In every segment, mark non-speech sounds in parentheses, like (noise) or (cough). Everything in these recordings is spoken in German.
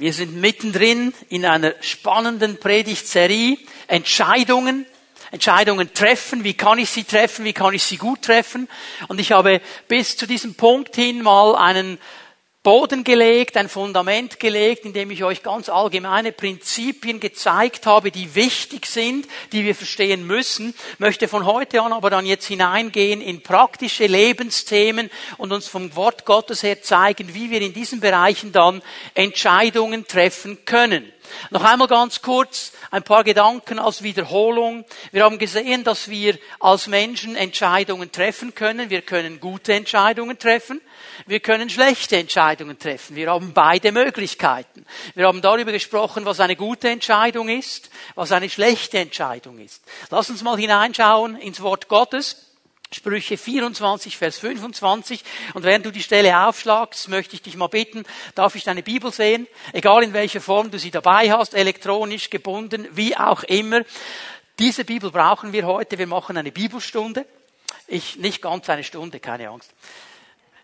Wir sind mittendrin in einer spannenden Predigtserie. Entscheidungen. Entscheidungen treffen. Wie kann ich sie treffen? Wie kann ich sie gut treffen? Und ich habe bis zu diesem Punkt hin mal einen Boden gelegt, ein Fundament gelegt, in dem ich euch ganz allgemeine Prinzipien gezeigt habe, die wichtig sind, die wir verstehen müssen, möchte von heute an aber dann jetzt hineingehen in praktische Lebensthemen und uns vom Wort Gottes her zeigen, wie wir in diesen Bereichen dann Entscheidungen treffen können. Noch einmal ganz kurz ein paar Gedanken als Wiederholung. Wir haben gesehen, dass wir als Menschen Entscheidungen treffen können. Wir können gute Entscheidungen treffen. Wir können schlechte Entscheidungen treffen. Wir haben beide Möglichkeiten. Wir haben darüber gesprochen, was eine gute Entscheidung ist, was eine schlechte Entscheidung ist. Lass uns mal hineinschauen ins Wort Gottes. Sprüche 24, Vers 25. Und während du die Stelle aufschlagst, möchte ich dich mal bitten, darf ich deine Bibel sehen? Egal in welcher Form du sie dabei hast, elektronisch, gebunden, wie auch immer. Diese Bibel brauchen wir heute. Wir machen eine Bibelstunde. Ich, nicht ganz eine Stunde, keine Angst.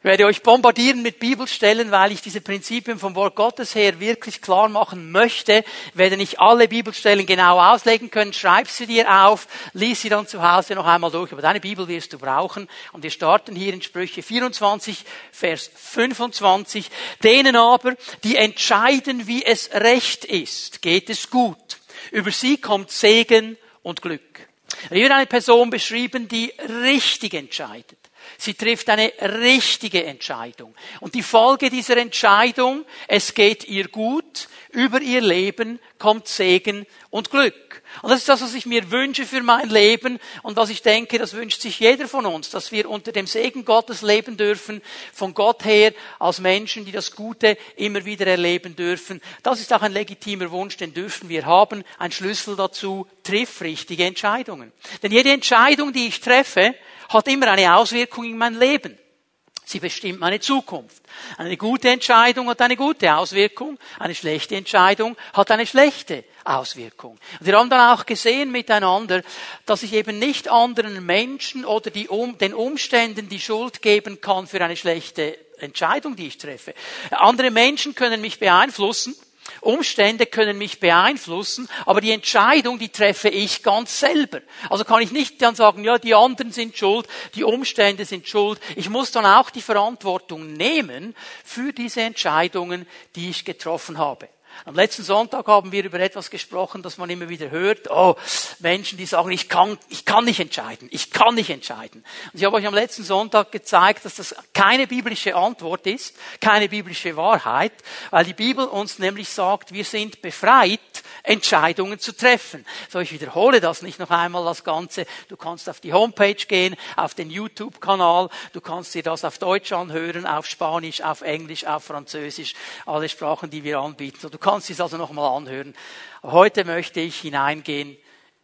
Ich werde euch bombardieren mit Bibelstellen, weil ich diese Prinzipien vom Wort Gottes her wirklich klar machen möchte. Ich werde nicht alle Bibelstellen genau auslegen können. Schreib sie dir auf, lies sie dann zu Hause noch einmal durch. Aber deine Bibel wirst du brauchen. Und wir starten hier in Sprüche 24, Vers 25. Denen aber, die entscheiden, wie es recht ist, geht es gut. Über sie kommt Segen und Glück. Hier wird eine Person beschrieben, die richtig entscheidet. Sie trifft eine richtige Entscheidung. Und die Folge dieser Entscheidung, es geht ihr gut, über ihr Leben kommt Segen und Glück. Und das ist das, was ich mir wünsche für mein Leben und was ich denke, das wünscht sich jeder von uns, dass wir unter dem Segen Gottes leben dürfen, von Gott her, als Menschen, die das Gute immer wieder erleben dürfen. Das ist auch ein legitimer Wunsch, den dürfen wir haben. Ein Schlüssel dazu, triff richtige Entscheidungen. Denn jede Entscheidung, die ich treffe, hat immer eine Auswirkung in mein Leben. Sie bestimmt meine Zukunft. Eine gute Entscheidung hat eine gute Auswirkung, eine schlechte Entscheidung hat eine schlechte Auswirkung. Wir haben dann auch gesehen miteinander, dass ich eben nicht anderen Menschen oder die, um, den Umständen die Schuld geben kann für eine schlechte Entscheidung, die ich treffe. Andere Menschen können mich beeinflussen, Umstände können mich beeinflussen, aber die Entscheidung, die treffe ich ganz selber. Also kann ich nicht dann sagen, ja, die anderen sind schuld, die Umstände sind schuld. Ich muss dann auch die Verantwortung nehmen für diese Entscheidungen, die ich getroffen habe. Am letzten Sonntag haben wir über etwas gesprochen, das man immer wieder hört. Oh, Menschen, die sagen, ich kann, ich kann nicht entscheiden, ich kann nicht entscheiden. Und ich habe euch am letzten Sonntag gezeigt, dass das keine biblische Antwort ist, keine biblische Wahrheit, weil die Bibel uns nämlich sagt, wir sind befreit, Entscheidungen zu treffen. So, ich wiederhole das nicht noch einmal, das Ganze. Du kannst auf die Homepage gehen, auf den YouTube-Kanal, du kannst dir das auf Deutsch anhören, auf Spanisch, auf Englisch, auf Französisch, alle Sprachen, die wir anbieten. So, du kannst es also nochmal anhören. heute möchte ich hineingehen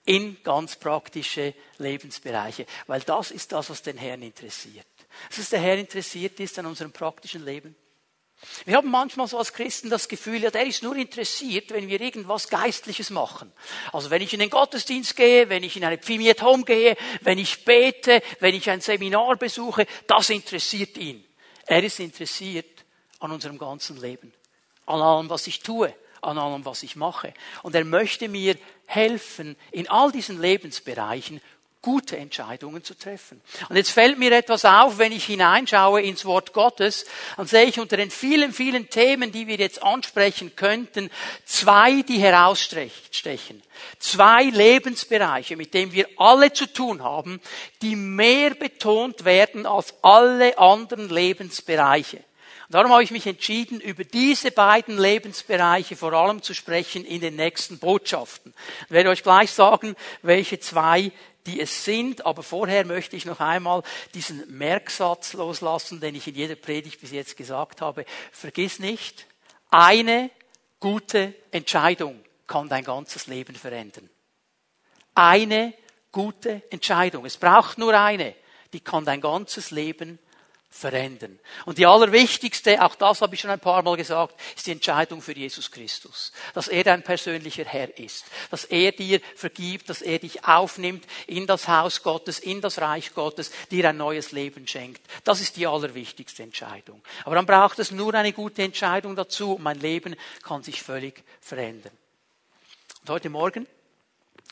in ganz praktische Lebensbereiche, weil das ist das, was den Herrn interessiert. Was der Herr interessiert ist an unserem praktischen Leben. Wir haben manchmal so als Christen das Gefühl, ja, der ist nur interessiert, wenn wir irgendwas Geistliches machen. Also wenn ich in den Gottesdienst gehe, wenn ich in eine Pfimiet Home gehe, wenn ich bete, wenn ich ein Seminar besuche, das interessiert ihn. Er ist interessiert an unserem ganzen Leben an allem, was ich tue, an allem, was ich mache. Und er möchte mir helfen, in all diesen Lebensbereichen gute Entscheidungen zu treffen. Und jetzt fällt mir etwas auf, wenn ich hineinschaue ins Wort Gottes, dann sehe ich unter den vielen, vielen Themen, die wir jetzt ansprechen könnten, zwei, die herausstechen. Zwei Lebensbereiche, mit denen wir alle zu tun haben, die mehr betont werden als alle anderen Lebensbereiche. Darum habe ich mich entschieden, über diese beiden Lebensbereiche vor allem zu sprechen in den nächsten Botschaften. Ich werde euch gleich sagen, welche zwei die es sind, aber vorher möchte ich noch einmal diesen Merksatz loslassen, den ich in jeder Predigt bis jetzt gesagt habe. Vergiss nicht, eine gute Entscheidung kann dein ganzes Leben verändern. Eine gute Entscheidung. Es braucht nur eine, die kann dein ganzes Leben verändern. Und die allerwichtigste, auch das habe ich schon ein paar Mal gesagt, ist die Entscheidung für Jesus Christus. Dass er dein persönlicher Herr ist. Dass er dir vergibt, dass er dich aufnimmt in das Haus Gottes, in das Reich Gottes, dir ein neues Leben schenkt. Das ist die allerwichtigste Entscheidung. Aber dann braucht es nur eine gute Entscheidung dazu und mein Leben kann sich völlig verändern. Und heute Morgen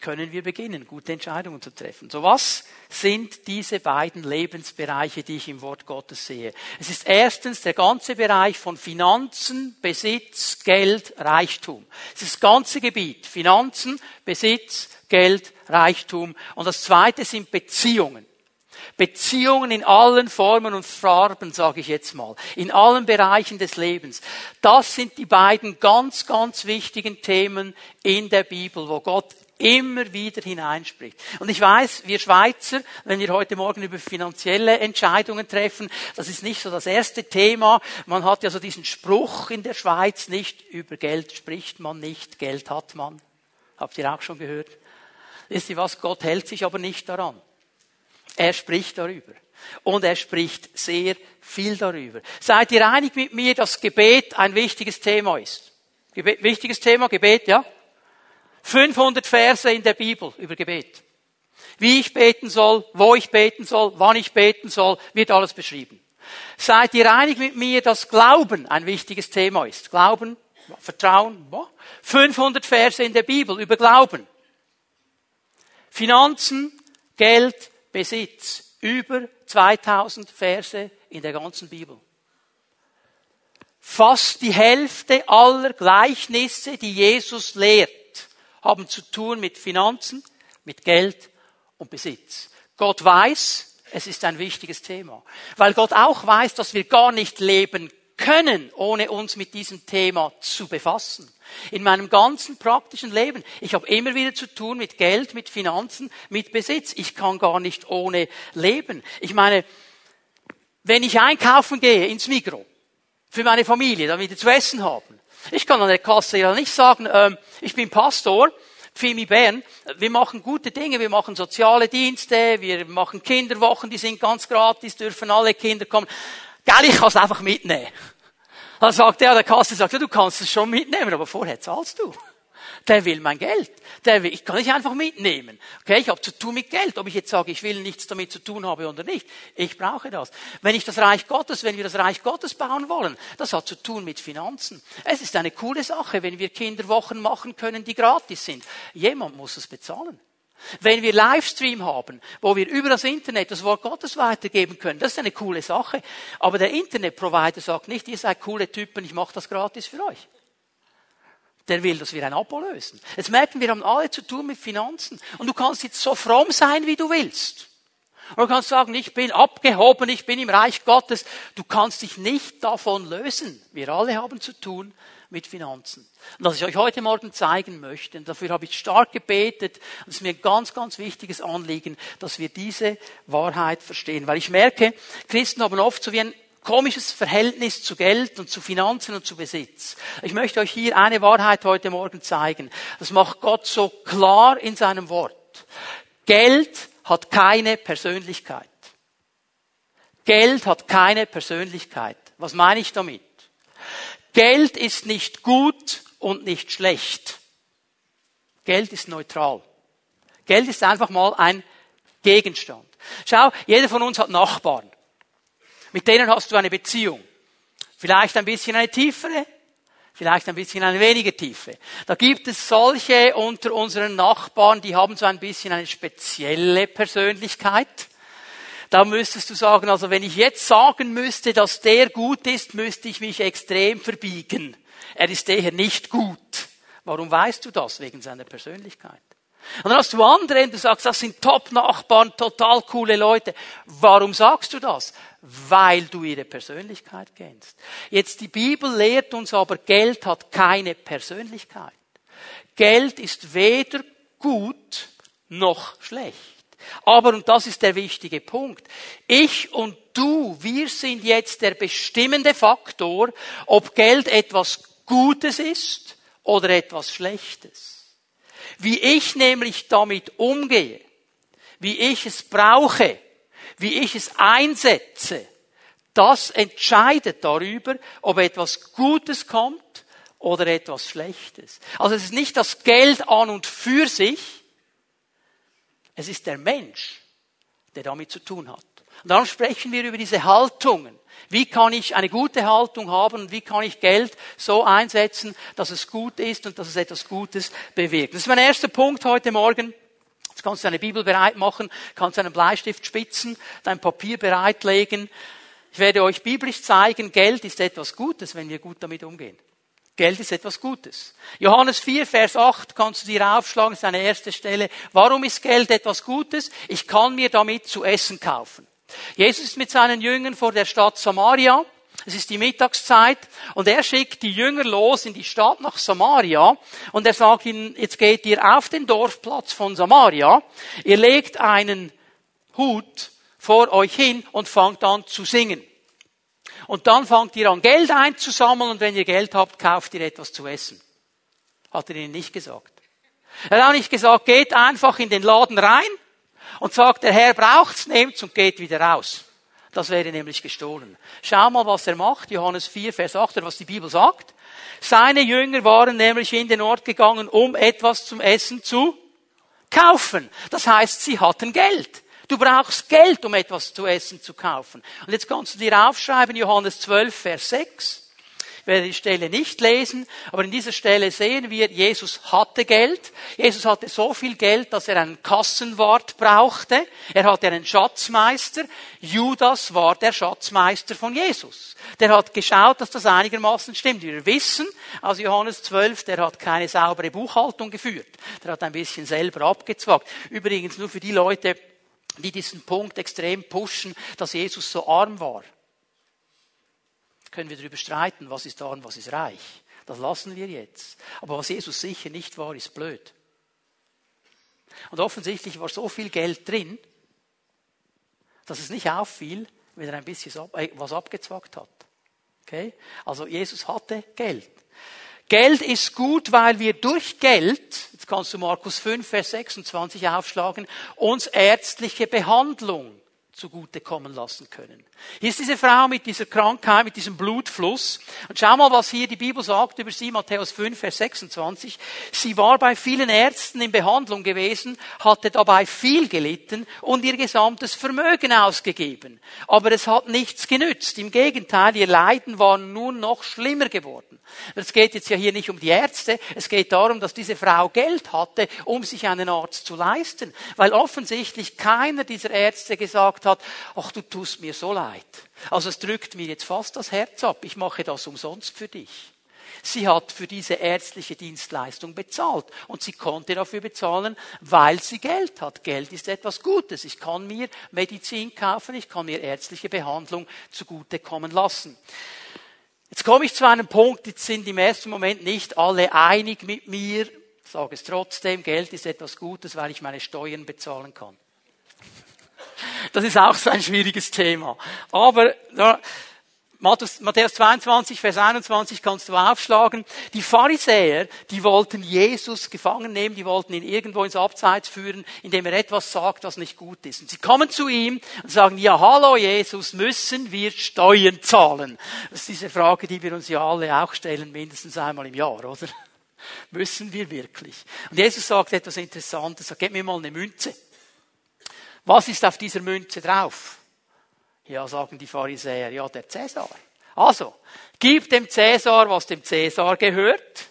können wir beginnen, gute Entscheidungen zu treffen. So was sind diese beiden Lebensbereiche, die ich im Wort Gottes sehe? Es ist erstens der ganze Bereich von Finanzen, Besitz, Geld, Reichtum. Es ist das ganze Gebiet. Finanzen, Besitz, Geld, Reichtum. Und das zweite sind Beziehungen. Beziehungen in allen Formen und Farben, sage ich jetzt mal, in allen Bereichen des Lebens. Das sind die beiden ganz, ganz wichtigen Themen in der Bibel, wo Gott immer wieder hineinspricht. Und ich weiß, wir Schweizer, wenn wir heute Morgen über finanzielle Entscheidungen treffen, das ist nicht so das erste Thema. Man hat ja so diesen Spruch in der Schweiz, nicht über Geld spricht man nicht, Geld hat man. Habt ihr auch schon gehört? Wisst ihr was? Gott hält sich aber nicht daran. Er spricht darüber. Und er spricht sehr viel darüber. Seid ihr einig mit mir, dass Gebet ein wichtiges Thema ist? Gebet, wichtiges Thema, Gebet, ja? 500 Verse in der Bibel über Gebet. Wie ich beten soll, wo ich beten soll, wann ich beten soll, wird alles beschrieben. Seid ihr einig mit mir, dass Glauben ein wichtiges Thema ist? Glauben, Vertrauen, 500 Verse in der Bibel über Glauben. Finanzen, Geld, Besitz. Über 2000 Verse in der ganzen Bibel. Fast die Hälfte aller Gleichnisse, die Jesus lehrt, haben zu tun mit Finanzen, mit Geld und Besitz. Gott weiß, es ist ein wichtiges Thema, weil Gott auch weiß, dass wir gar nicht leben können, ohne uns mit diesem Thema zu befassen. In meinem ganzen praktischen Leben. Ich habe immer wieder zu tun mit Geld, mit Finanzen, mit Besitz. Ich kann gar nicht ohne leben. Ich meine, wenn ich einkaufen gehe ins Migro für meine Familie, damit wir zu essen haben, ich kann an der Kasse ja nicht sagen, ähm, ich bin Pastor, FIMI Bern, wir machen gute Dinge, wir machen soziale Dienste, wir machen Kinderwochen, die sind ganz gratis, dürfen alle Kinder kommen. Geil, ich kann es einfach mitnehmen. Dann sagt der, der Kasse sagt, ja, du kannst es schon mitnehmen, aber vorher zahlst du. Der will mein Geld. Der will, ich kann nicht einfach mitnehmen. Okay, ich habe zu tun mit Geld. Ob ich jetzt sage, ich will nichts damit zu tun haben oder nicht. Ich brauche das. Wenn ich das Reich Gottes, wenn wir das Reich Gottes bauen wollen, das hat zu tun mit Finanzen. Es ist eine coole Sache, wenn wir Kinderwochen machen können, die gratis sind. Jemand muss es bezahlen. Wenn wir Livestream haben, wo wir über das Internet das Wort Gottes weitergeben können, das ist eine coole Sache. Aber der Internetprovider sagt nicht, ihr seid coole Typen, ich mache das gratis für euch der will, dass wir ein Abo lösen. Jetzt merken wir, haben alle zu tun mit Finanzen. Und du kannst jetzt so fromm sein, wie du willst. Und du kannst sagen, ich bin abgehoben, ich bin im Reich Gottes. Du kannst dich nicht davon lösen. Wir alle haben zu tun mit Finanzen. Und was ich euch heute Morgen zeigen möchte, und dafür habe ich stark gebetet, und es ist mir ein ganz, ganz wichtiges Anliegen, dass wir diese Wahrheit verstehen. Weil ich merke, Christen haben oft so wie ein komisches Verhältnis zu Geld und zu Finanzen und zu Besitz. Ich möchte euch hier eine Wahrheit heute Morgen zeigen. Das macht Gott so klar in seinem Wort. Geld hat keine Persönlichkeit. Geld hat keine Persönlichkeit. Was meine ich damit? Geld ist nicht gut und nicht schlecht. Geld ist neutral. Geld ist einfach mal ein Gegenstand. Schau, jeder von uns hat Nachbarn. Mit denen hast du eine Beziehung. Vielleicht ein bisschen eine tiefere, vielleicht ein bisschen eine weniger tiefe. Da gibt es solche unter unseren Nachbarn, die haben so ein bisschen eine spezielle Persönlichkeit. Da müsstest du sagen, also wenn ich jetzt sagen müsste, dass der gut ist, müsste ich mich extrem verbiegen. Er ist eher nicht gut. Warum weißt du das? Wegen seiner Persönlichkeit. Und dann hast du andere, du sagst, das sind Top-Nachbarn, total coole Leute. Warum sagst du das? Weil du ihre Persönlichkeit kennst. Jetzt die Bibel lehrt uns aber, Geld hat keine Persönlichkeit. Geld ist weder gut noch schlecht. Aber, und das ist der wichtige Punkt, ich und du, wir sind jetzt der bestimmende Faktor, ob Geld etwas Gutes ist oder etwas Schlechtes. Wie ich nämlich damit umgehe, wie ich es brauche, wie ich es einsetze, Das entscheidet darüber, ob etwas Gutes kommt oder etwas Schlechtes. Also es ist nicht das Geld an und für sich, es ist der Mensch, der damit zu tun hat. Und darum sprechen wir über diese Haltungen. Wie kann ich eine gute Haltung haben und wie kann ich Geld so einsetzen, dass es gut ist und dass es etwas Gutes bewirkt. Das ist mein erster Punkt heute Morgen. Jetzt kannst du deine Bibel bereit machen, kannst einen Bleistift spitzen, dein Papier bereitlegen. Ich werde euch biblisch zeigen, Geld ist etwas Gutes, wenn wir gut damit umgehen. Geld ist etwas Gutes. Johannes 4, Vers 8 kannst du dir aufschlagen, ist eine erste Stelle. Warum ist Geld etwas Gutes? Ich kann mir damit zu essen kaufen. Jesus ist mit seinen Jüngern vor der Stadt Samaria. Es ist die Mittagszeit und er schickt die Jünger los in die Stadt nach Samaria und er sagt ihnen, jetzt geht ihr auf den Dorfplatz von Samaria, ihr legt einen Hut vor euch hin und fangt an zu singen. Und dann fangt ihr an, Geld einzusammeln und wenn ihr Geld habt, kauft ihr etwas zu essen. Hat er ihnen nicht gesagt. Er hat auch nicht gesagt, geht einfach in den Laden rein und sagt, der Herr braucht's, nehmt's und geht wieder raus. Das wäre nämlich gestohlen. Schau mal, was er macht. Johannes 4, Vers 8, was die Bibel sagt. Seine Jünger waren nämlich in den Ort gegangen, um etwas zum Essen zu kaufen. Das heißt, sie hatten Geld. Du brauchst Geld, um etwas zu essen zu kaufen. Und jetzt kannst du dir aufschreiben, Johannes 12, Vers 6. Ich werde die Stelle nicht lesen, aber in dieser Stelle sehen wir, Jesus hatte Geld. Jesus hatte so viel Geld, dass er einen Kassenwart brauchte. Er hatte einen Schatzmeister. Judas war der Schatzmeister von Jesus. Der hat geschaut, dass das einigermaßen stimmt. Wir wissen aus Johannes 12, der hat keine saubere Buchhaltung geführt. Der hat ein bisschen selber abgezwackt. Übrigens nur für die Leute, die diesen Punkt extrem pushen, dass Jesus so arm war. Können wir darüber streiten, was ist arm, was ist reich. Das lassen wir jetzt. Aber was Jesus sicher nicht war, ist blöd. Und offensichtlich war so viel Geld drin, dass es nicht auffiel, wenn er ein bisschen äh, was abgezwackt hat. Okay? Also Jesus hatte Geld. Geld ist gut, weil wir durch Geld, jetzt kannst du Markus 5, Vers 26 aufschlagen, uns ärztliche Behandlung zugutekommen lassen können. Hier ist diese Frau mit dieser Krankheit, mit diesem Blutfluss. Und schau mal, was hier die Bibel sagt über sie, Matthäus 5, Vers 26. Sie war bei vielen Ärzten in Behandlung gewesen, hatte dabei viel gelitten und ihr gesamtes Vermögen ausgegeben. Aber es hat nichts genützt. Im Gegenteil, ihr Leiden war nur noch schlimmer geworden. Es geht jetzt ja hier nicht um die Ärzte, es geht darum, dass diese Frau Geld hatte, um sich einen Arzt zu leisten. Weil offensichtlich keiner dieser Ärzte gesagt hat, ach du tust mir so leid. Also es drückt mir jetzt fast das Herz ab, ich mache das umsonst für dich. Sie hat für diese ärztliche Dienstleistung bezahlt und sie konnte dafür bezahlen, weil sie Geld hat. Geld ist etwas Gutes. Ich kann mir Medizin kaufen, ich kann mir ärztliche Behandlung zugutekommen lassen. Jetzt komme ich zu einem Punkt, jetzt sind im ersten Moment nicht alle einig mit mir, sage es trotzdem, Geld ist etwas Gutes, weil ich meine Steuern bezahlen kann. Das ist auch so ein schwieriges Thema. Aber Matthäus 22, Vers 21 kannst du aufschlagen. Die Pharisäer, die wollten Jesus gefangen nehmen, die wollten ihn irgendwo ins Abseits führen, indem er etwas sagt, was nicht gut ist. Und sie kommen zu ihm und sagen, ja, hallo Jesus, müssen wir Steuern zahlen? Das ist diese Frage, die wir uns ja alle auch stellen, mindestens einmal im Jahr, oder? (laughs) Müssen wir wirklich? Und Jesus sagt etwas Interessantes, er sagt, gib mir mal eine Münze. Was ist auf dieser Münze drauf? Ja, sagen die Pharisäer, ja, der Cäsar. Also, gib dem Cäsar, was dem Cäsar gehört,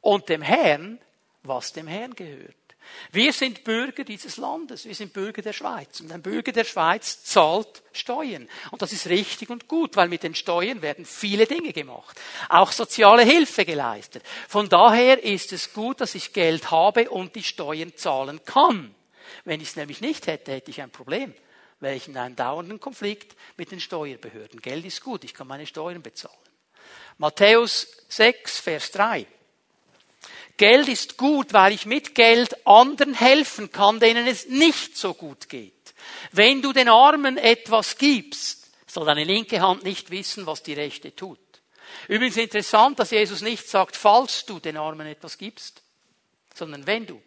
und dem Herrn, was dem Herrn gehört. Wir sind Bürger dieses Landes, wir sind Bürger der Schweiz. Und ein Bürger der Schweiz zahlt Steuern. Und das ist richtig und gut, weil mit den Steuern werden viele Dinge gemacht. Auch soziale Hilfe geleistet. Von daher ist es gut, dass ich Geld habe und die Steuern zahlen kann. Wenn ich es nämlich nicht hätte, hätte ich ein Problem wäre ich in einem dauernden Konflikt mit den Steuerbehörden. Geld ist gut, ich kann meine Steuern bezahlen. Matthäus 6, Vers 3. Geld ist gut, weil ich mit Geld anderen helfen kann, denen es nicht so gut geht. Wenn du den Armen etwas gibst, soll deine linke Hand nicht wissen, was die rechte tut. Übrigens interessant, dass Jesus nicht sagt, falls du den Armen etwas gibst, sondern wenn du.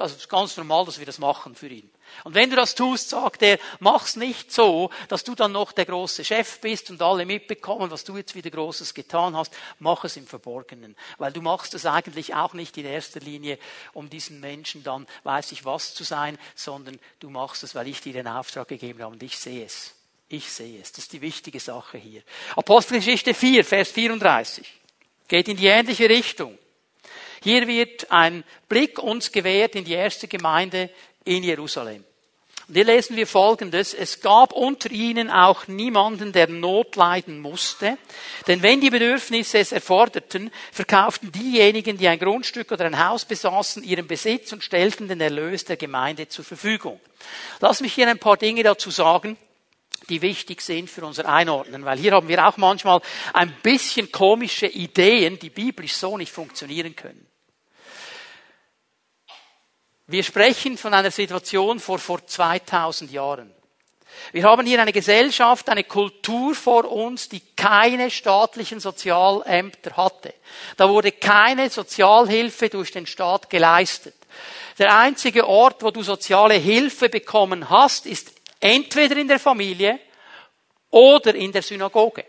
Das ist ganz normal, dass wir das machen für ihn. Und wenn du das tust, sagt er, mach's nicht so, dass du dann noch der große Chef bist und alle mitbekommen, was du jetzt wieder Großes getan hast. Mach es im Verborgenen. Weil du machst es eigentlich auch nicht in erster Linie, um diesen Menschen dann, weiß ich was zu sein, sondern du machst es, weil ich dir den Auftrag gegeben habe und ich sehe es. Ich sehe es. Das ist die wichtige Sache hier. Apostelgeschichte 4, Vers 34. Geht in die ähnliche Richtung. Hier wird ein Blick uns gewährt in die erste Gemeinde in Jerusalem. Und hier lesen wir Folgendes. Es gab unter ihnen auch niemanden, der Not leiden musste. Denn wenn die Bedürfnisse es erforderten, verkauften diejenigen, die ein Grundstück oder ein Haus besaßen, ihren Besitz und stellten den Erlös der Gemeinde zur Verfügung. Lass mich hier ein paar Dinge dazu sagen die wichtig sind für unser Einordnen, weil hier haben wir auch manchmal ein bisschen komische Ideen, die biblisch so nicht funktionieren können. Wir sprechen von einer Situation vor, vor 2000 Jahren. Wir haben hier eine Gesellschaft, eine Kultur vor uns, die keine staatlichen Sozialämter hatte. Da wurde keine Sozialhilfe durch den Staat geleistet. Der einzige Ort, wo du soziale Hilfe bekommen hast, ist entweder in der Familie oder in der Synagoge.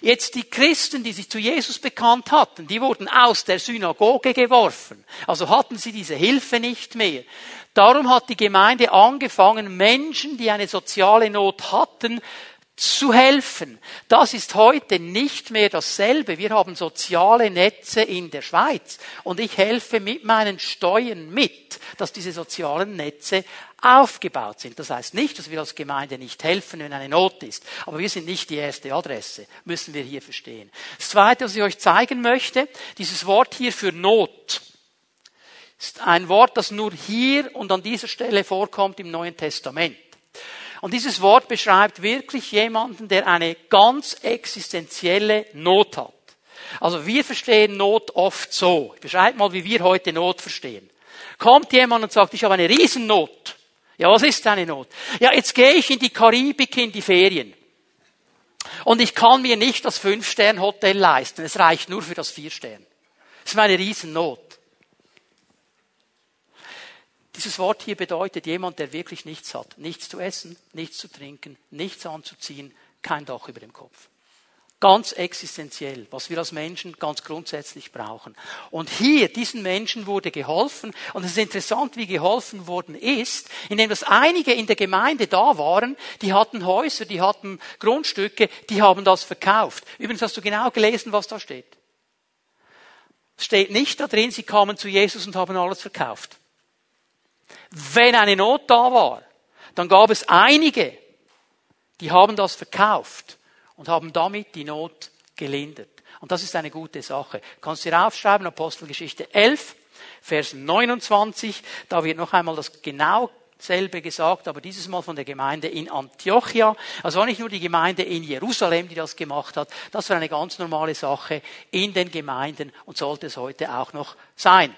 Jetzt die Christen, die sich zu Jesus bekannt hatten, die wurden aus der Synagoge geworfen. Also hatten sie diese Hilfe nicht mehr. Darum hat die Gemeinde angefangen, Menschen, die eine soziale Not hatten, zu helfen. Das ist heute nicht mehr dasselbe. Wir haben soziale Netze in der Schweiz und ich helfe mit meinen Steuern mit, dass diese sozialen Netze aufgebaut sind. Das heißt nicht, dass wir als Gemeinde nicht helfen, wenn eine Not ist. Aber wir sind nicht die erste Adresse, müssen wir hier verstehen. Das Zweite, was ich euch zeigen möchte, dieses Wort hier für Not ist ein Wort, das nur hier und an dieser Stelle vorkommt im Neuen Testament. Und dieses Wort beschreibt wirklich jemanden, der eine ganz existenzielle Not hat. Also wir verstehen Not oft so. Ich beschreibe mal, wie wir heute Not verstehen. Kommt jemand und sagt, ich habe eine Riesennot. Ja, was ist deine Not? Ja, jetzt gehe ich in die Karibik in die Ferien. Und ich kann mir nicht das Fünf-Stern-Hotel leisten. Es reicht nur für das Vier-Stern. Das ist meine Riesennot. Dieses Wort hier bedeutet jemand, der wirklich nichts hat. Nichts zu essen, nichts zu trinken, nichts anzuziehen, kein Dach über dem Kopf. Ganz existenziell, was wir als Menschen ganz grundsätzlich brauchen. Und hier, diesen Menschen wurde geholfen. Und es ist interessant, wie geholfen worden ist, indem das einige in der Gemeinde da waren, die hatten Häuser, die hatten Grundstücke, die haben das verkauft. Übrigens hast du genau gelesen, was da steht. Es steht nicht da drin, sie kamen zu Jesus und haben alles verkauft. Wenn eine Not da war, dann gab es einige, die haben das verkauft und haben damit die Not gelindert. Und das ist eine gute Sache. Kannst du dir aufschreiben, Apostelgeschichte 11, Vers 29, da wird noch einmal das genau selbe gesagt, aber dieses Mal von der Gemeinde in Antiochia. Also war nicht nur die Gemeinde in Jerusalem, die das gemacht hat, das war eine ganz normale Sache in den Gemeinden und sollte es heute auch noch sein.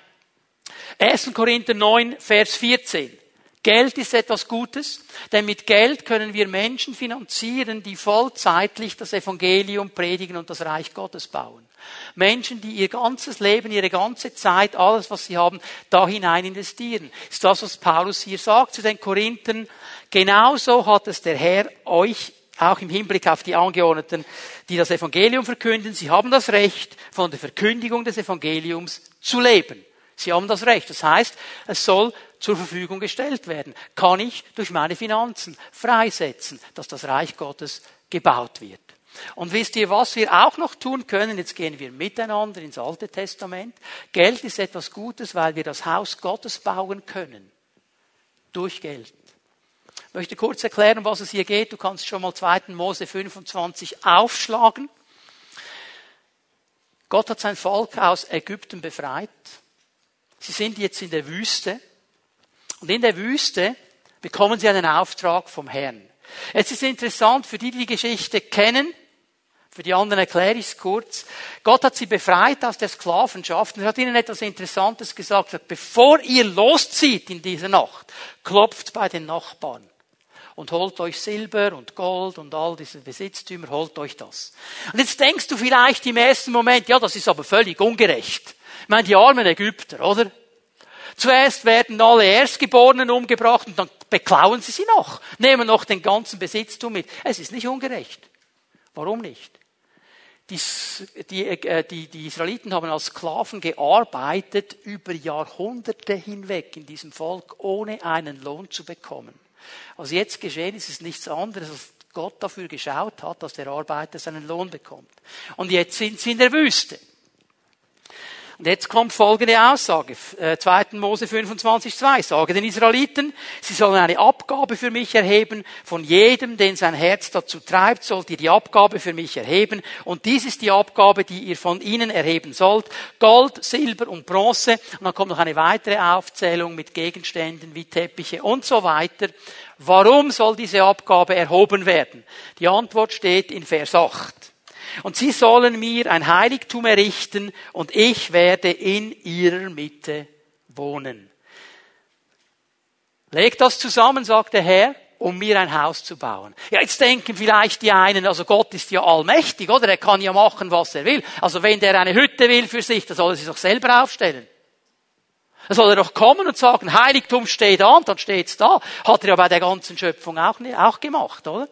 1. Korinther 9, Vers 14. Geld ist etwas Gutes, denn mit Geld können wir Menschen finanzieren, die vollzeitlich das Evangelium predigen und das Reich Gottes bauen. Menschen, die ihr ganzes Leben, ihre ganze Zeit, alles, was sie haben, da hinein investieren. Ist das, was Paulus hier sagt zu den Korinthern? Genauso hat es der Herr euch auch im Hinblick auf die Angeordneten, die das Evangelium verkünden. Sie haben das Recht, von der Verkündigung des Evangeliums zu leben. Sie haben das Recht. Das heißt, es soll zur Verfügung gestellt werden. Kann ich durch meine Finanzen freisetzen, dass das Reich Gottes gebaut wird. Und wisst ihr, was wir auch noch tun können? Jetzt gehen wir miteinander ins Alte Testament. Geld ist etwas Gutes, weil wir das Haus Gottes bauen können. Durch Geld. Ich möchte kurz erklären, was es hier geht. Du kannst schon mal 2. Mose 25 aufschlagen. Gott hat sein Volk aus Ägypten befreit. Sie sind jetzt in der Wüste. Und in der Wüste bekommen sie einen Auftrag vom Herrn. Jetzt ist interessant, für die, die die Geschichte kennen, für die anderen erkläre ich es kurz. Gott hat sie befreit aus der Sklavenschaft und hat ihnen etwas Interessantes gesagt. Sagt, bevor ihr loszieht in dieser Nacht, klopft bei den Nachbarn und holt euch Silber und Gold und all diese Besitztümer, holt euch das. Und jetzt denkst du vielleicht im ersten Moment, ja, das ist aber völlig ungerecht. Ich meine, die armen Ägypter, oder? Zuerst werden alle Erstgeborenen umgebracht und dann beklauen sie sie noch, nehmen noch den ganzen Besitztum mit. Es ist nicht ungerecht. Warum nicht? Die, die, äh, die, die Israeliten haben als Sklaven gearbeitet über Jahrhunderte hinweg in diesem Volk, ohne einen Lohn zu bekommen. Was jetzt geschehen ist, ist nichts anderes, als Gott dafür geschaut hat, dass der Arbeiter seinen Lohn bekommt. Und jetzt sind sie in der Wüste. Und jetzt kommt folgende Aussage, 2. Äh, Mose 25, 2. Sage den Israeliten, sie sollen eine Abgabe für mich erheben. Von jedem, den sein Herz dazu treibt, sollt ihr die Abgabe für mich erheben. Und dies ist die Abgabe, die ihr von ihnen erheben sollt. Gold, Silber und Bronze. Und dann kommt noch eine weitere Aufzählung mit Gegenständen wie Teppiche und so weiter. Warum soll diese Abgabe erhoben werden? Die Antwort steht in Vers 8. Und sie sollen mir ein Heiligtum errichten und ich werde in ihrer Mitte wohnen. Legt das zusammen, sagt der Herr, um mir ein Haus zu bauen. Ja, jetzt denken vielleicht die einen, also Gott ist ja allmächtig, oder? Er kann ja machen, was er will. Also wenn der eine Hütte will für sich, dann soll er sich doch selber aufstellen. Dann soll er doch kommen und sagen, Heiligtum steht an, dann steht's da. Hat er ja bei der ganzen Schöpfung auch, auch gemacht, oder?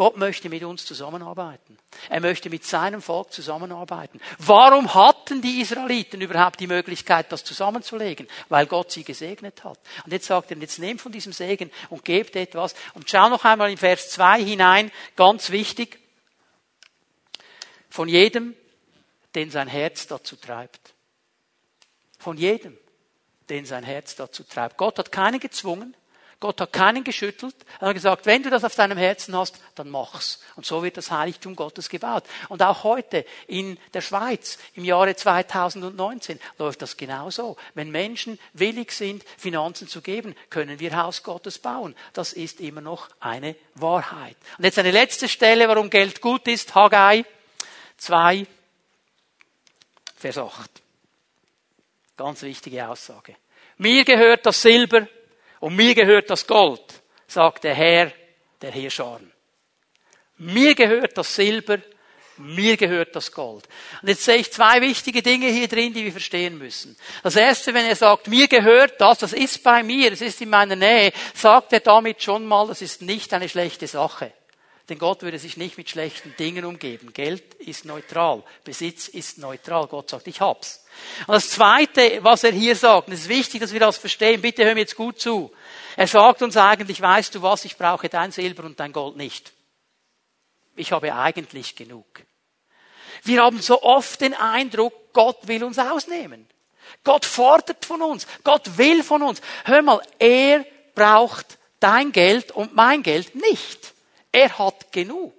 Gott möchte mit uns zusammenarbeiten. Er möchte mit seinem Volk zusammenarbeiten. Warum hatten die Israeliten überhaupt die Möglichkeit, das zusammenzulegen? Weil Gott sie gesegnet hat. Und jetzt sagt er, jetzt nehmt von diesem Segen und gebt etwas. Und schau noch einmal in Vers 2 hinein, ganz wichtig. Von jedem, den sein Herz dazu treibt. Von jedem, den sein Herz dazu treibt. Gott hat keinen gezwungen. Gott hat keinen geschüttelt. Er hat gesagt, wenn du das auf deinem Herzen hast, dann mach's. Und so wird das Heiligtum Gottes gebaut. Und auch heute in der Schweiz im Jahre 2019 läuft das genauso. Wenn Menschen willig sind, Finanzen zu geben, können wir Haus Gottes bauen. Das ist immer noch eine Wahrheit. Und jetzt eine letzte Stelle, warum Geld gut ist. Haggai 2, Vers 8. Ganz wichtige Aussage. Mir gehört das Silber und mir gehört das Gold, sagt der Herr der Heerscharen. Mir gehört das Silber, mir gehört das Gold. Und jetzt sehe ich zwei wichtige Dinge hier drin, die wir verstehen müssen. Das erste, wenn er sagt, mir gehört das, das ist bei mir, es ist in meiner Nähe, sagt er damit schon mal, das ist nicht eine schlechte Sache. Denn Gott würde sich nicht mit schlechten Dingen umgeben. Geld ist neutral. Besitz ist neutral. Gott sagt, ich hab's. Und das Zweite, was er hier sagt, und es ist wichtig, dass wir das verstehen, bitte hör mir jetzt gut zu. Er sagt uns eigentlich, weißt du was, ich brauche dein Silber und dein Gold nicht. Ich habe eigentlich genug. Wir haben so oft den Eindruck, Gott will uns ausnehmen. Gott fordert von uns. Gott will von uns. Hör mal, er braucht dein Geld und mein Geld nicht. Er hat genug.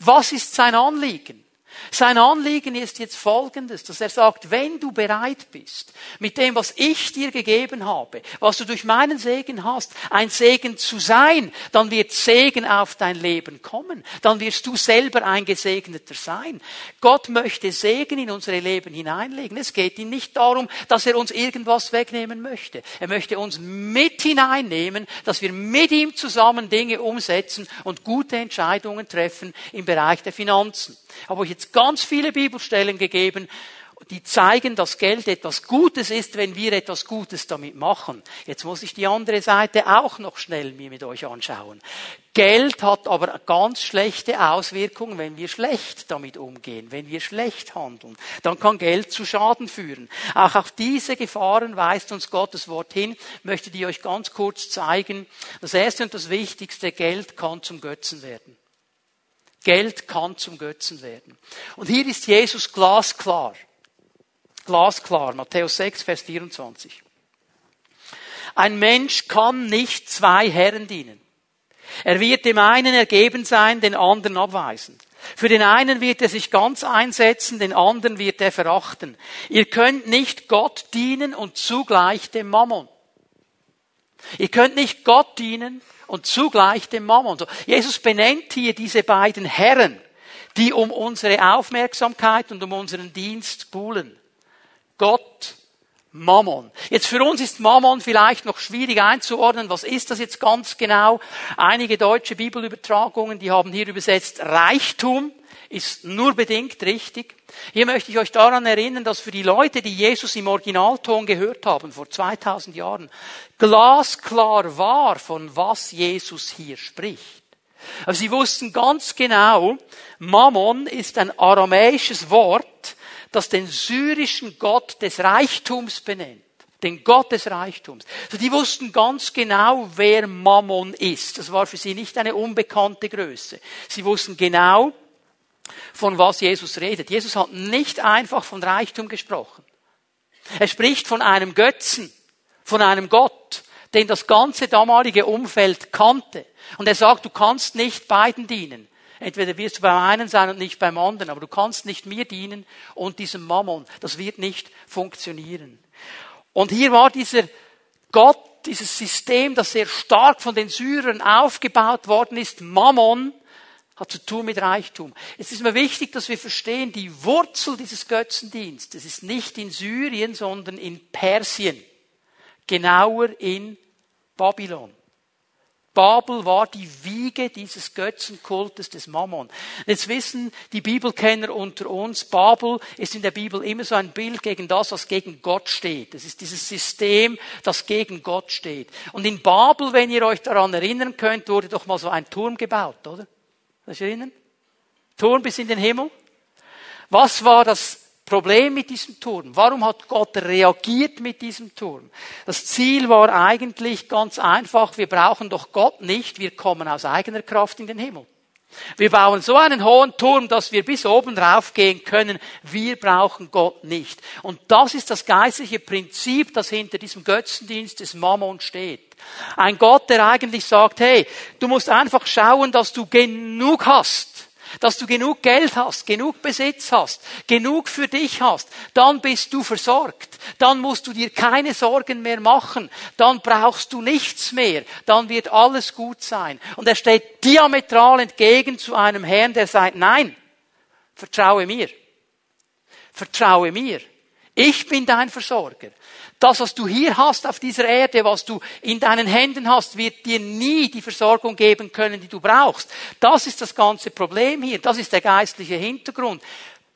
Was ist sein Anliegen? Sein Anliegen ist jetzt folgendes, dass er sagt, wenn du bereit bist, mit dem, was ich dir gegeben habe, was du durch meinen Segen hast, ein Segen zu sein, dann wird Segen auf dein Leben kommen. Dann wirst du selber ein Gesegneter sein. Gott möchte Segen in unsere Leben hineinlegen. Es geht ihm nicht darum, dass er uns irgendwas wegnehmen möchte. Er möchte uns mit hineinnehmen, dass wir mit ihm zusammen Dinge umsetzen und gute Entscheidungen treffen im Bereich der Finanzen habe euch jetzt ganz viele Bibelstellen gegeben, die zeigen, dass Geld etwas Gutes ist, wenn wir etwas Gutes damit machen. Jetzt muss ich die andere Seite auch noch schnell mir mit euch anschauen. Geld hat aber ganz schlechte Auswirkungen, wenn wir schlecht damit umgehen, wenn wir schlecht handeln. Dann kann Geld zu Schaden führen. Auch auf diese Gefahren weist uns Gottes Wort hin. Möchte die euch ganz kurz zeigen. Das erste und das wichtigste, Geld kann zum Götzen werden. Geld kann zum Götzen werden. Und hier ist Jesus glasklar. Glasklar. Matthäus 6, Vers 24. Ein Mensch kann nicht zwei Herren dienen. Er wird dem einen ergeben sein, den anderen abweisen. Für den einen wird er sich ganz einsetzen, den anderen wird er verachten. Ihr könnt nicht Gott dienen und zugleich dem Mammon. Ihr könnt nicht Gott dienen und zugleich dem Mammon. Jesus benennt hier diese beiden Herren, die um unsere Aufmerksamkeit und um unseren Dienst buhlen. Gott, Mammon. Jetzt für uns ist Mammon vielleicht noch schwierig einzuordnen. Was ist das jetzt ganz genau? Einige deutsche Bibelübertragungen, die haben hier übersetzt Reichtum. Ist nur bedingt richtig. Hier möchte ich euch daran erinnern, dass für die Leute, die Jesus im Originalton gehört haben, vor 2000 Jahren, glasklar war, von was Jesus hier spricht. Also sie wussten ganz genau, Mammon ist ein aramäisches Wort, das den syrischen Gott des Reichtums benennt. Den Gott des Reichtums. Also die wussten ganz genau, wer Mammon ist. Das war für sie nicht eine unbekannte Größe. Sie wussten genau, von was Jesus redet. Jesus hat nicht einfach von Reichtum gesprochen. Er spricht von einem Götzen, von einem Gott, den das ganze damalige Umfeld kannte. Und er sagt, du kannst nicht beiden dienen. Entweder wirst du beim einen sein und nicht beim anderen, aber du kannst nicht mir dienen und diesem Mammon. Das wird nicht funktionieren. Und hier war dieser Gott, dieses System, das sehr stark von den Syrern aufgebaut worden ist, Mammon, hat zu tun mit Reichtum. Es ist mir wichtig, dass wir verstehen, die Wurzel dieses Götzendienstes ist nicht in Syrien, sondern in Persien. Genauer in Babylon. Babel war die Wiege dieses Götzenkultes des Mammon. Jetzt wissen die Bibelkenner unter uns, Babel ist in der Bibel immer so ein Bild gegen das, was gegen Gott steht. Das ist dieses System, das gegen Gott steht. Und in Babel, wenn ihr euch daran erinnern könnt, wurde doch mal so ein Turm gebaut, oder? Das erinnern? Turm bis in den Himmel. Was war das Problem mit diesem Turm? Warum hat Gott reagiert mit diesem Turm? Das Ziel war eigentlich ganz einfach, wir brauchen doch Gott nicht, wir kommen aus eigener Kraft in den Himmel. Wir bauen so einen hohen Turm, dass wir bis oben raufgehen können. Wir brauchen Gott nicht. Und das ist das geistliche Prinzip, das hinter diesem Götzendienst des Mammon steht. Ein Gott, der eigentlich sagt, hey, du musst einfach schauen, dass du genug hast dass du genug Geld hast, genug Besitz hast, genug für dich hast, dann bist du versorgt. Dann musst du dir keine Sorgen mehr machen. Dann brauchst du nichts mehr. Dann wird alles gut sein. Und er steht diametral entgegen zu einem Herrn, der sagt, nein, vertraue mir. Vertraue mir. Ich bin dein Versorger. Das, was du hier hast auf dieser Erde, was du in deinen Händen hast, wird dir nie die Versorgung geben können, die du brauchst. Das ist das ganze Problem hier. Das ist der geistliche Hintergrund.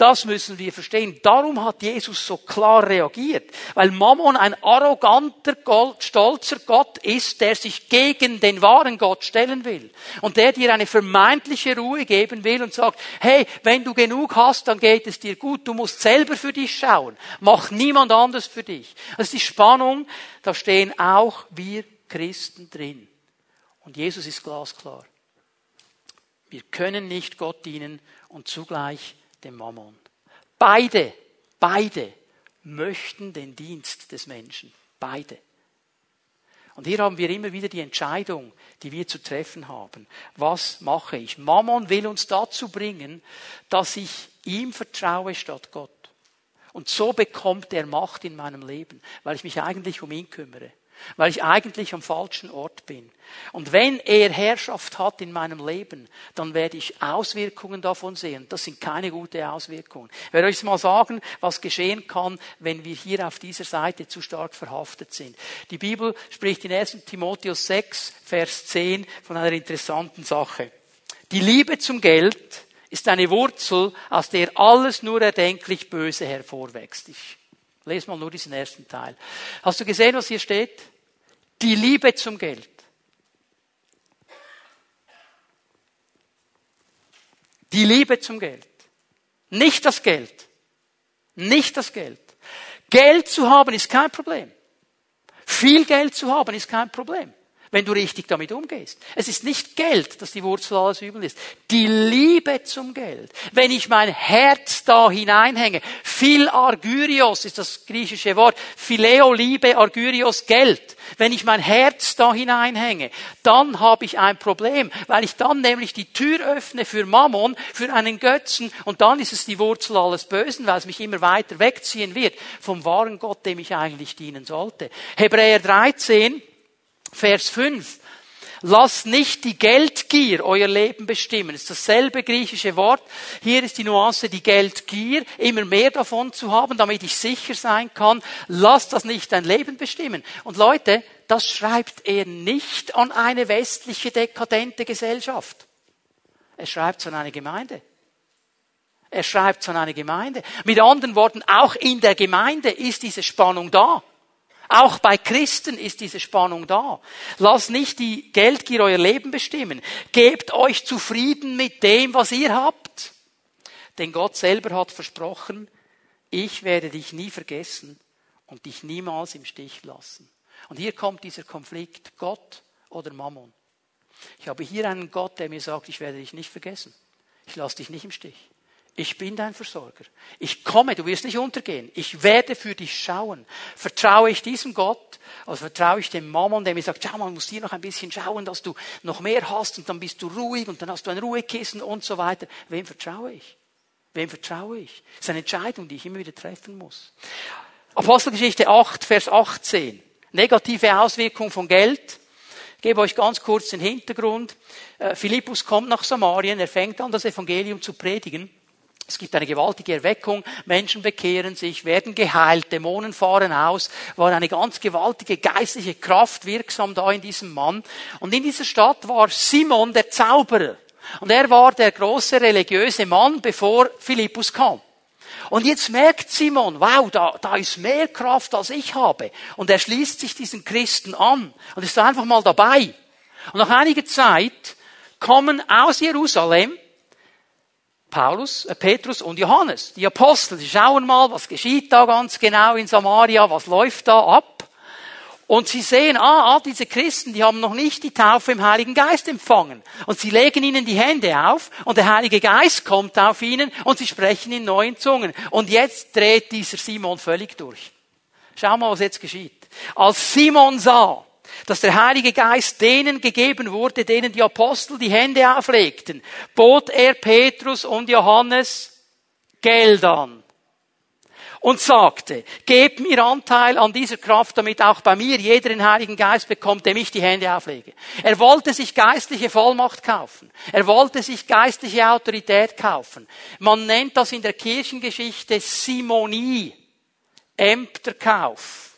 Das müssen wir verstehen. Darum hat Jesus so klar reagiert. Weil Mammon ein arroganter, stolzer Gott ist, der sich gegen den wahren Gott stellen will. Und der dir eine vermeintliche Ruhe geben will und sagt, hey, wenn du genug hast, dann geht es dir gut. Du musst selber für dich schauen. Mach niemand anders für dich. Das ist die Spannung. Da stehen auch wir Christen drin. Und Jesus ist glasklar. Wir können nicht Gott dienen und zugleich dem Mammon. Beide, beide möchten den Dienst des Menschen. Beide. Und hier haben wir immer wieder die Entscheidung, die wir zu treffen haben. Was mache ich? Mammon will uns dazu bringen, dass ich ihm vertraue statt Gott. Und so bekommt er Macht in meinem Leben, weil ich mich eigentlich um ihn kümmere weil ich eigentlich am falschen Ort bin. Und wenn er Herrschaft hat in meinem Leben, dann werde ich Auswirkungen davon sehen. Das sind keine guten Auswirkungen. Ich werde euch mal sagen, was geschehen kann, wenn wir hier auf dieser Seite zu stark verhaftet sind. Die Bibel spricht in 1 Timotheus 6, Vers 10 von einer interessanten Sache. Die Liebe zum Geld ist eine Wurzel, aus der alles nur erdenklich Böse hervorwächst. Ich lese mal nur diesen ersten Teil. Hast du gesehen, was hier steht? Die Liebe zum Geld. Die Liebe zum Geld. Nicht das Geld. Nicht das Geld. Geld zu haben ist kein Problem. Viel Geld zu haben ist kein Problem wenn du richtig damit umgehst. Es ist nicht Geld, das die Wurzel alles Übel ist. Die Liebe zum Geld. Wenn ich mein Herz da hineinhänge, Phil Argyrios ist das griechische Wort, Phileo Liebe, Argyrios Geld. Wenn ich mein Herz da hineinhänge, dann habe ich ein Problem, weil ich dann nämlich die Tür öffne für Mammon, für einen Götzen und dann ist es die Wurzel alles Bösen, weil es mich immer weiter wegziehen wird vom wahren Gott, dem ich eigentlich dienen sollte. Hebräer 13, Vers 5. Lasst nicht die Geldgier euer Leben bestimmen. Das ist dasselbe griechische Wort. Hier ist die Nuance, die Geldgier, immer mehr davon zu haben, damit ich sicher sein kann. Lasst das nicht dein Leben bestimmen. Und Leute, das schreibt er nicht an eine westliche dekadente Gesellschaft. Er schreibt es an eine Gemeinde. Er schreibt es an eine Gemeinde. Mit anderen Worten, auch in der Gemeinde ist diese Spannung da. Auch bei Christen ist diese Spannung da. Lasst nicht die Geldgier euer Leben bestimmen. Gebt euch zufrieden mit dem, was ihr habt. Denn Gott selber hat versprochen, ich werde dich nie vergessen und dich niemals im Stich lassen. Und hier kommt dieser Konflikt, Gott oder Mammon. Ich habe hier einen Gott, der mir sagt, ich werde dich nicht vergessen. Ich lasse dich nicht im Stich. Ich bin dein Versorger. Ich komme, du wirst nicht untergehen. Ich werde für dich schauen. Vertraue ich diesem Gott, also vertraue ich dem Mammon, der mir sagt, schau, man muss hier noch ein bisschen schauen, dass du noch mehr hast und dann bist du ruhig und dann hast du ein Ruhekissen und so weiter. Wem vertraue ich? Wem vertraue ich? Das ist eine Entscheidung, die ich immer wieder treffen muss. Apostelgeschichte 8, Vers 18. Negative Auswirkung von Geld. Ich gebe euch ganz kurz den Hintergrund. Äh, Philippus kommt nach Samarien, er fängt an, das Evangelium zu predigen. Es gibt eine gewaltige Erweckung, Menschen bekehren sich, werden geheilt, Dämonen fahren aus, war eine ganz gewaltige geistliche Kraft wirksam da in diesem Mann. Und in dieser Stadt war Simon der Zauberer. Und er war der große religiöse Mann, bevor Philippus kam. Und jetzt merkt Simon, wow, da, da ist mehr Kraft, als ich habe. Und er schließt sich diesen Christen an und ist einfach mal dabei. Und nach einiger Zeit kommen aus Jerusalem Paulus, äh, Petrus und Johannes, die Apostel, die schauen mal, was geschieht da ganz genau in Samaria, was läuft da ab. Und sie sehen, ah, ah, diese Christen, die haben noch nicht die Taufe im Heiligen Geist empfangen. Und sie legen ihnen die Hände auf und der Heilige Geist kommt auf ihnen und sie sprechen in neuen Zungen. Und jetzt dreht dieser Simon völlig durch. Schau mal, was jetzt geschieht. Als Simon sah, dass der Heilige Geist denen gegeben wurde, denen die Apostel die Hände auflegten, bot er Petrus und Johannes Geld an und sagte, gebt mir Anteil an dieser Kraft, damit auch bei mir jeder den Heiligen Geist bekommt, dem ich die Hände auflege. Er wollte sich geistliche Vollmacht kaufen. Er wollte sich geistliche Autorität kaufen. Man nennt das in der Kirchengeschichte Simonie, Ämterkauf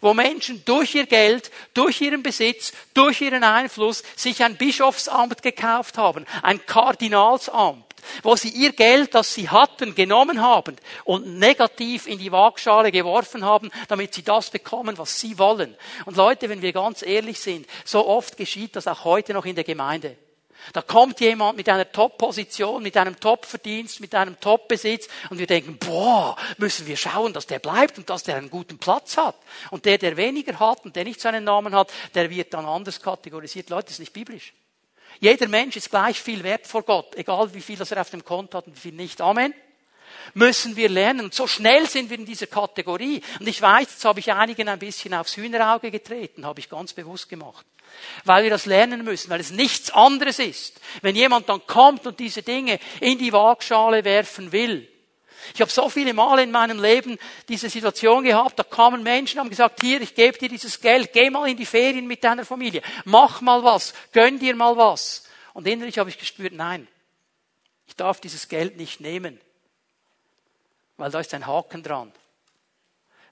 wo Menschen durch ihr Geld, durch ihren Besitz, durch ihren Einfluss sich ein Bischofsamt gekauft haben, ein Kardinalsamt, wo sie ihr Geld, das sie hatten, genommen haben und negativ in die Waagschale geworfen haben, damit sie das bekommen, was sie wollen. Und Leute, wenn wir ganz ehrlich sind, so oft geschieht das auch heute noch in der Gemeinde. Da kommt jemand mit einer Top-Position, mit einem Top-Verdienst, mit einem Top-Besitz und wir denken, boah, müssen wir schauen, dass der bleibt und dass der einen guten Platz hat. Und der, der weniger hat und der nicht seinen Namen hat, der wird dann anders kategorisiert. Leute, das ist nicht biblisch. Jeder Mensch ist gleich viel wert vor Gott, egal wie viel das er auf dem Konto hat und wie viel nicht. Amen müssen wir lernen. Und so schnell sind wir in dieser Kategorie. Und ich weiß, jetzt habe ich einigen ein bisschen aufs Hühnerauge getreten, habe ich ganz bewusst gemacht. Weil wir das lernen müssen, weil es nichts anderes ist. Wenn jemand dann kommt und diese Dinge in die Waagschale werfen will. Ich habe so viele Male in meinem Leben diese Situation gehabt, da kamen Menschen, haben gesagt, hier, ich gebe dir dieses Geld, geh mal in die Ferien mit deiner Familie, mach mal was, gönn dir mal was. Und innerlich habe ich gespürt, nein, ich darf dieses Geld nicht nehmen weil da ist ein Haken dran.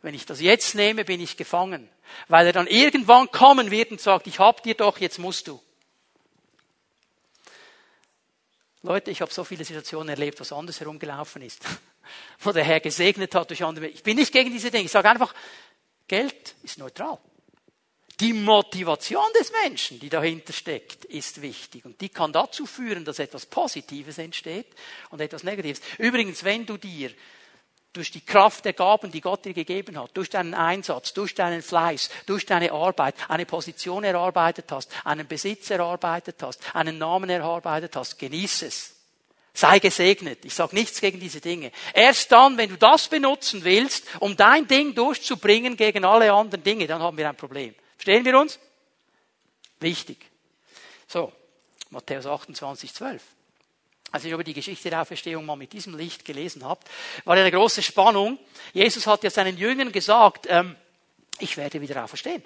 Wenn ich das jetzt nehme, bin ich gefangen, weil er dann irgendwann kommen wird und sagt, ich hab dir doch, jetzt musst du. Leute, ich habe so viele Situationen erlebt, was anders herumgelaufen ist, (laughs) wo der Herr gesegnet hat durch andere. Ich bin nicht gegen diese Dinge. Ich sage einfach, Geld ist neutral. Die Motivation des Menschen, die dahinter steckt, ist wichtig. Und die kann dazu führen, dass etwas Positives entsteht und etwas Negatives. Übrigens, wenn du dir durch die Kraft der Gaben, die Gott dir gegeben hat, durch deinen Einsatz, durch deinen Fleiß, durch deine Arbeit, eine Position erarbeitet hast, einen Besitz erarbeitet hast, einen Namen erarbeitet hast, genieß es. Sei gesegnet. Ich sage nichts gegen diese Dinge. Erst dann, wenn du das benutzen willst, um dein Ding durchzubringen gegen alle anderen Dinge, dann haben wir ein Problem. Verstehen wir uns? Wichtig. So, Matthäus 28, 12 als ich über die Geschichte der Auferstehung mal mit diesem Licht gelesen habe, war eine große Spannung. Jesus hat ja seinen Jüngern gesagt, ähm, ich werde wieder auferstehen.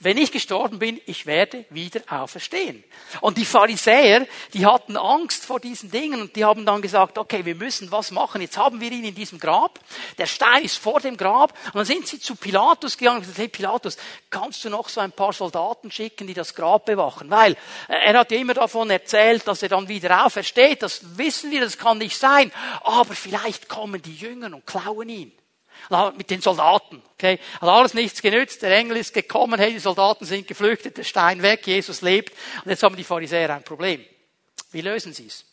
Wenn ich gestorben bin, ich werde wieder auferstehen. Und die Pharisäer, die hatten Angst vor diesen Dingen und die haben dann gesagt, okay, wir müssen was machen. Jetzt haben wir ihn in diesem Grab. Der Stein ist vor dem Grab. Und dann sind sie zu Pilatus gegangen und gesagt, hey Pilatus, kannst du noch so ein paar Soldaten schicken, die das Grab bewachen? Weil äh, er hat ja immer davon erzählt, dass er dann wieder aufersteht. Das wissen wir, das kann nicht sein. Aber vielleicht kommen die Jünger und klauen ihn mit den Soldaten. Okay, hat alles nichts genützt. Der Engel ist gekommen, hey, die Soldaten sind geflüchtet, der Stein weg, Jesus lebt. Und jetzt haben die Pharisäer ein Problem. Wie lösen sie es?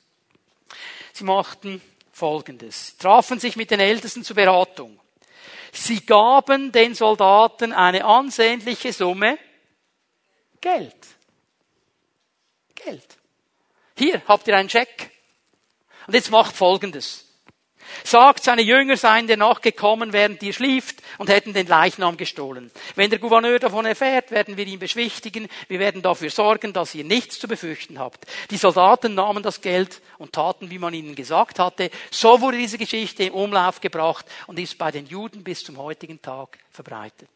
Sie machten Folgendes: trafen sich mit den Ältesten zur Beratung. Sie gaben den Soldaten eine ansehnliche Summe Geld. Geld. Hier habt ihr einen Scheck. Und jetzt macht Folgendes. Sagt, seine Jünger seien der nachgekommen, während ihr schlieft und hätten den Leichnam gestohlen. Wenn der Gouverneur davon erfährt, werden wir ihn beschwichtigen. Wir werden dafür sorgen, dass ihr nichts zu befürchten habt. Die Soldaten nahmen das Geld und taten, wie man ihnen gesagt hatte. So wurde diese Geschichte in Umlauf gebracht und ist bei den Juden bis zum heutigen Tag verbreitet.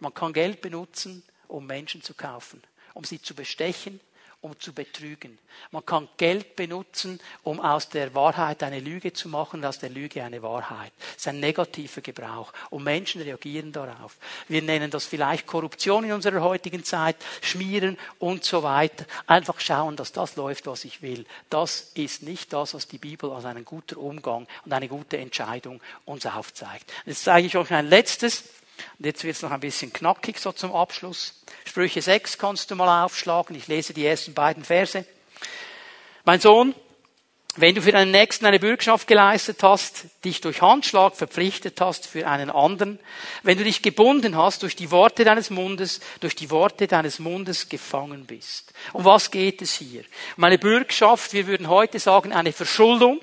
Man kann Geld benutzen, um Menschen zu kaufen, um sie zu bestechen, um zu betrügen. Man kann Geld benutzen, um aus der Wahrheit eine Lüge zu machen, aus der Lüge eine Wahrheit. Das ist ein negativer Gebrauch. Und Menschen reagieren darauf. Wir nennen das vielleicht Korruption in unserer heutigen Zeit, Schmieren und so weiter. Einfach schauen, dass das läuft, was ich will. Das ist nicht das, was die Bibel als ein guter Umgang und eine gute Entscheidung uns aufzeigt. Jetzt zeige ich euch ein letztes. Und jetzt wird es noch ein bisschen knackig so zum Abschluss. Sprüche 6 kannst du mal aufschlagen. Ich lese die ersten beiden Verse. Mein Sohn, wenn du für deinen Nächsten eine Bürgschaft geleistet hast, dich durch Handschlag verpflichtet hast für einen anderen, wenn du dich gebunden hast durch die Worte deines Mundes, durch die Worte deines Mundes gefangen bist. Um was geht es hier? Um eine Bürgschaft, wir würden heute sagen, eine Verschuldung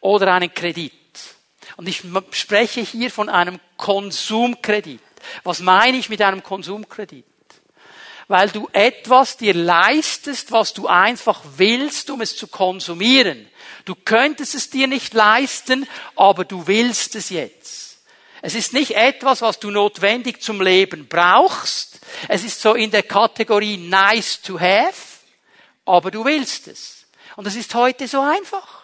oder einen Kredit. Und ich spreche hier von einem Konsumkredit. Was meine ich mit einem Konsumkredit? Weil du etwas dir leistest, was du einfach willst, um es zu konsumieren. Du könntest es dir nicht leisten, aber du willst es jetzt. Es ist nicht etwas, was du notwendig zum Leben brauchst. Es ist so in der Kategorie nice to have, aber du willst es. Und das ist heute so einfach.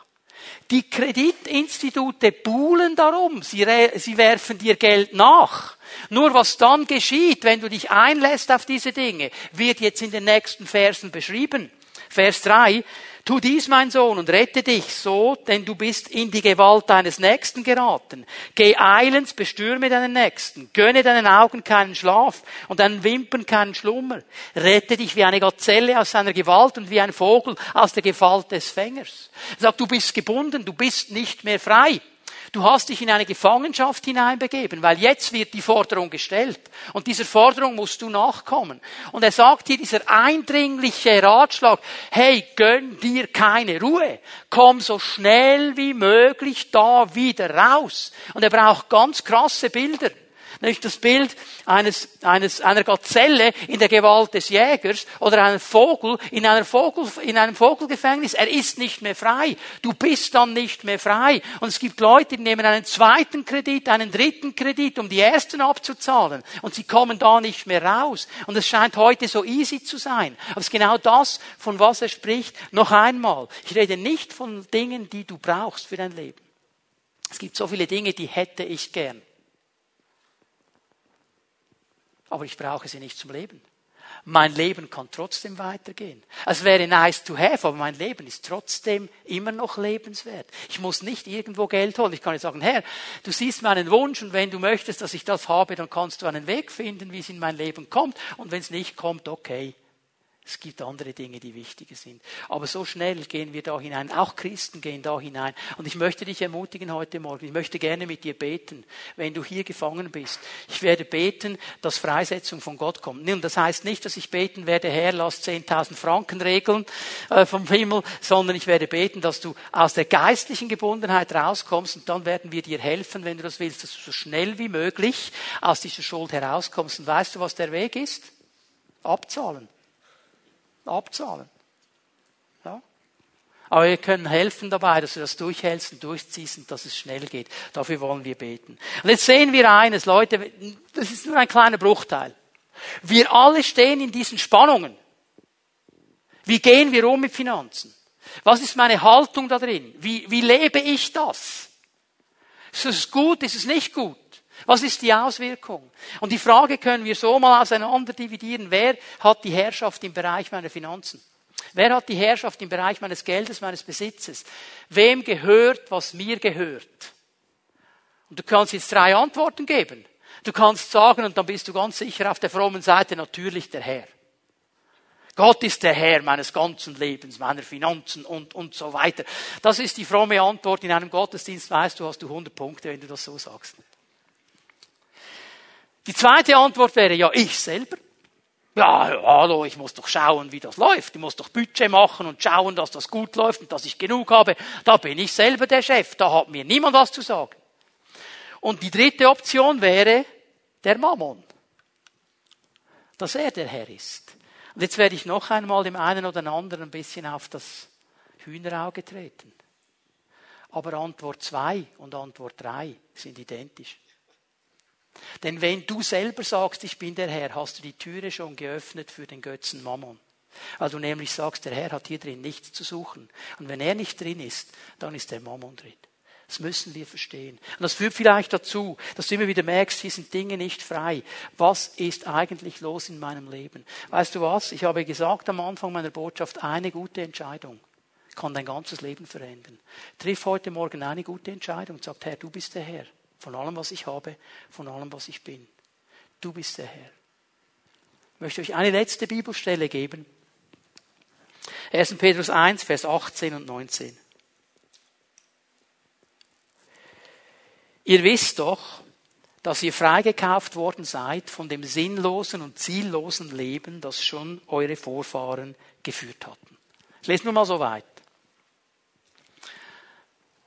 Die Kreditinstitute buhlen darum. Sie, sie werfen dir Geld nach. Nur was dann geschieht, wenn du dich einlässt auf diese Dinge, wird jetzt in den nächsten Versen beschrieben. Vers 3. Tu dies, mein Sohn, und rette dich so, denn du bist in die Gewalt deines Nächsten geraten. Geh eilends, bestürme deinen Nächsten, gönne deinen Augen keinen Schlaf und deinen Wimpern keinen Schlummer. Rette dich wie eine Gazelle aus seiner Gewalt und wie ein Vogel aus der Gewalt des Fängers. Sag, du bist gebunden, du bist nicht mehr frei. Du hast dich in eine Gefangenschaft hineinbegeben, weil jetzt wird die Forderung gestellt. Und dieser Forderung musst du nachkommen. Und er sagt hier dieser eindringliche Ratschlag, hey, gönn dir keine Ruhe. Komm so schnell wie möglich da wieder raus. Und er braucht ganz krasse Bilder. Nicht das Bild eines, eines, einer Gazelle in der Gewalt des Jägers oder einen Vogel in, einer Vogel in einem Vogelgefängnis. Er ist nicht mehr frei. Du bist dann nicht mehr frei. Und es gibt Leute, die nehmen einen zweiten Kredit, einen dritten Kredit, um die ersten abzuzahlen. Und sie kommen da nicht mehr raus. Und es scheint heute so easy zu sein. Aber es ist genau das, von was er spricht. Noch einmal. Ich rede nicht von Dingen, die du brauchst für dein Leben. Es gibt so viele Dinge, die hätte ich gern aber ich brauche sie nicht zum Leben. Mein Leben kann trotzdem weitergehen. Es wäre nice to have, aber mein Leben ist trotzdem immer noch lebenswert. Ich muss nicht irgendwo Geld holen. Ich kann nicht sagen, Herr, du siehst meinen Wunsch und wenn du möchtest, dass ich das habe, dann kannst du einen Weg finden, wie es in mein Leben kommt. Und wenn es nicht kommt, okay. Es gibt andere Dinge, die wichtiger sind. Aber so schnell gehen wir da hinein. Auch Christen gehen da hinein. Und ich möchte dich ermutigen heute Morgen. Ich möchte gerne mit dir beten, wenn du hier gefangen bist. Ich werde beten, dass Freisetzung von Gott kommt. Und das heißt nicht, dass ich beten werde, Herr, lass 10.000 Franken regeln äh, vom Himmel, sondern ich werde beten, dass du aus der geistlichen Gebundenheit rauskommst und dann werden wir dir helfen, wenn du das willst, dass du so schnell wie möglich aus dieser Schuld herauskommst. Und weißt du, was der Weg ist? Abzahlen abzahlen. Ja? Aber wir können helfen dabei, dass du das durchhältst und durchziehst und dass es schnell geht. Dafür wollen wir beten. Und jetzt sehen wir eines, Leute, das ist nur ein kleiner Bruchteil. Wir alle stehen in diesen Spannungen. Wie gehen wir um mit Finanzen? Was ist meine Haltung da drin? Wie, wie lebe ich das? Ist es gut? Ist es nicht gut? Was ist die Auswirkung? Und die Frage können wir so mal auseinander dividieren. Wer hat die Herrschaft im Bereich meiner Finanzen? Wer hat die Herrschaft im Bereich meines Geldes, meines Besitzes? Wem gehört, was mir gehört? Und du kannst jetzt drei Antworten geben. Du kannst sagen, und dann bist du ganz sicher auf der frommen Seite, natürlich der Herr. Gott ist der Herr meines ganzen Lebens, meiner Finanzen und, und so weiter. Das ist die fromme Antwort. In einem Gottesdienst weißt du, hast du 100 Punkte, wenn du das so sagst. Die zweite Antwort wäre ja, ich selber. Ja, hallo, ich muss doch schauen, wie das läuft. Ich muss doch Budget machen und schauen, dass das gut läuft und dass ich genug habe. Da bin ich selber der Chef. Da hat mir niemand was zu sagen. Und die dritte Option wäre der Mammon. Dass er der Herr ist. Und jetzt werde ich noch einmal dem einen oder anderen ein bisschen auf das Hühnerauge treten. Aber Antwort zwei und Antwort drei sind identisch. Denn wenn du selber sagst, ich bin der Herr, hast du die Türe schon geöffnet für den Götzen Mammon. Weil du nämlich sagst, der Herr hat hier drin nichts zu suchen. Und wenn er nicht drin ist, dann ist der Mammon drin. Das müssen wir verstehen. Und das führt vielleicht dazu, dass du immer wieder merkst, hier sind Dinge nicht frei. Was ist eigentlich los in meinem Leben? Weißt du was? Ich habe gesagt am Anfang meiner Botschaft, eine gute Entscheidung kann dein ganzes Leben verändern. Triff heute Morgen eine gute Entscheidung und sag, Herr, du bist der Herr. Von allem, was ich habe, von allem, was ich bin. Du bist der Herr. Ich möchte euch eine letzte Bibelstelle geben. 1. Petrus 1, Vers 18 und 19. Ihr wisst doch, dass ihr freigekauft worden seid von dem sinnlosen und ziellosen Leben, das schon eure Vorfahren geführt hatten. Ich lese nur mal so weit.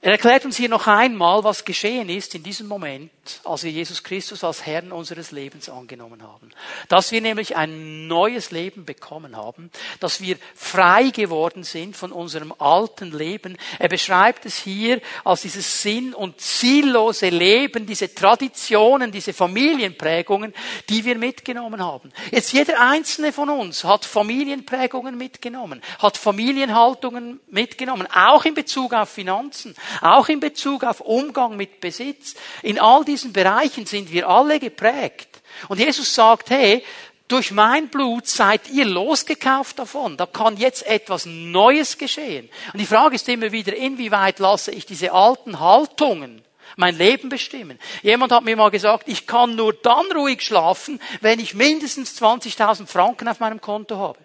Er erklärt uns hier noch einmal, was geschehen ist in diesem Moment, als wir Jesus Christus als Herrn unseres Lebens angenommen haben. Dass wir nämlich ein neues Leben bekommen haben, dass wir frei geworden sind von unserem alten Leben. Er beschreibt es hier als dieses sinn- und ziellose Leben, diese Traditionen, diese Familienprägungen, die wir mitgenommen haben. Jetzt jeder einzelne von uns hat Familienprägungen mitgenommen, hat Familienhaltungen mitgenommen, auch in Bezug auf Finanzen auch in Bezug auf Umgang mit Besitz. In all diesen Bereichen sind wir alle geprägt. Und Jesus sagt, hey, durch mein Blut seid ihr losgekauft davon. Da kann jetzt etwas Neues geschehen. Und die Frage ist immer wieder, inwieweit lasse ich diese alten Haltungen mein Leben bestimmen. Jemand hat mir mal gesagt, ich kann nur dann ruhig schlafen, wenn ich mindestens 20.000 Franken auf meinem Konto habe.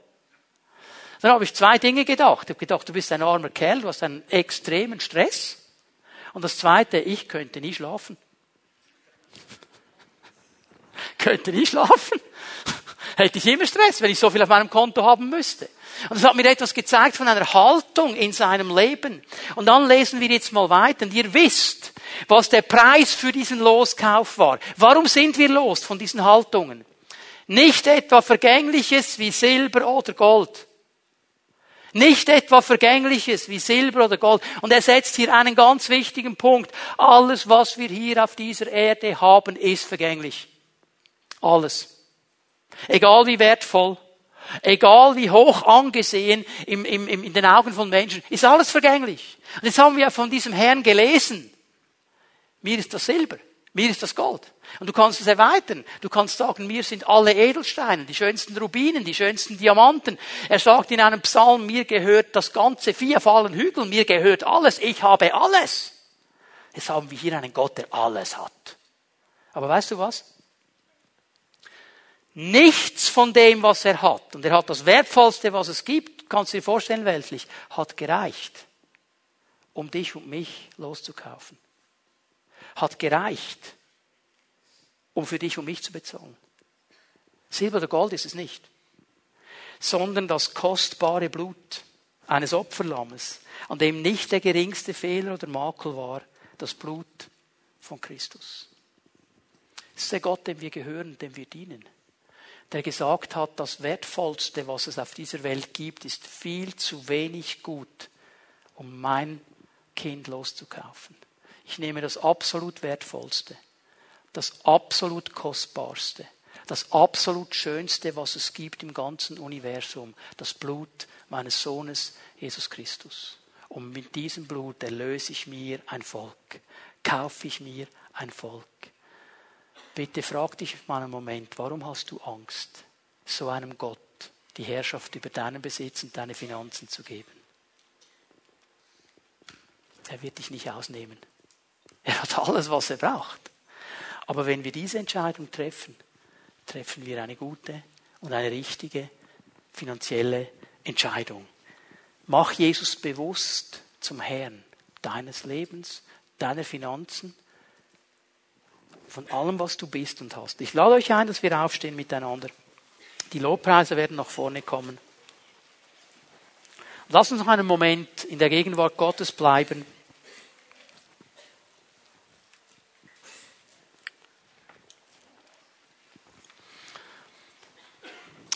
Dann habe ich zwei Dinge gedacht. Ich habe gedacht, du bist ein armer Kerl, du hast einen extremen Stress. Und das Zweite, ich könnte nie schlafen. (laughs) könnte nie schlafen. (laughs) Hätte ich immer Stress, wenn ich so viel auf meinem Konto haben müsste. Und das hat mir etwas gezeigt von einer Haltung in seinem Leben. Und dann lesen wir jetzt mal weiter. Und ihr wisst, was der Preis für diesen Loskauf war. Warum sind wir los von diesen Haltungen? Nicht etwa Vergängliches wie Silber oder Gold, nicht etwa Vergängliches wie Silber oder Gold. Und er setzt hier einen ganz wichtigen Punkt. Alles, was wir hier auf dieser Erde haben, ist vergänglich. Alles. Egal wie wertvoll, egal wie hoch angesehen im, im, im, in den Augen von Menschen, ist alles vergänglich. Und jetzt haben wir von diesem Herrn gelesen. Mir ist das Silber. Mir ist das Gold. Und du kannst es erweitern. Du kannst sagen, mir sind alle Edelsteine, die schönsten Rubinen, die schönsten Diamanten. Er sagt in einem Psalm, mir gehört das ganze Vier fallen Hügel, mir gehört alles, ich habe alles. Jetzt haben wir hier einen Gott, der alles hat. Aber weißt du was? Nichts von dem, was er hat, und er hat das Wertvollste, was es gibt, kannst du dir vorstellen, weltlich, hat gereicht, um dich und mich loszukaufen hat gereicht, um für dich und mich zu bezahlen. Silber oder Gold ist es nicht, sondern das kostbare Blut eines Opferlammes, an dem nicht der geringste Fehler oder Makel war, das Blut von Christus. Das ist der Gott, dem wir gehören, dem wir dienen, der gesagt hat, das Wertvollste, was es auf dieser Welt gibt, ist viel zu wenig gut, um mein Kind loszukaufen. Ich nehme das absolut Wertvollste, das absolut Kostbarste, das absolut Schönste, was es gibt im ganzen Universum, das Blut meines Sohnes Jesus Christus. Und mit diesem Blut erlöse ich mir ein Volk, kaufe ich mir ein Volk. Bitte frag dich mal einen Moment, warum hast du Angst, so einem Gott die Herrschaft über deinen Besitz und deine Finanzen zu geben? Er wird dich nicht ausnehmen. Er hat alles, was er braucht. Aber wenn wir diese Entscheidung treffen, treffen wir eine gute und eine richtige finanzielle Entscheidung. Mach Jesus bewusst zum Herrn deines Lebens, deiner Finanzen, von allem, was du bist und hast. Ich lade euch ein, dass wir aufstehen miteinander. Die Lobpreise werden nach vorne kommen. Lass uns noch einen Moment in der Gegenwart Gottes bleiben.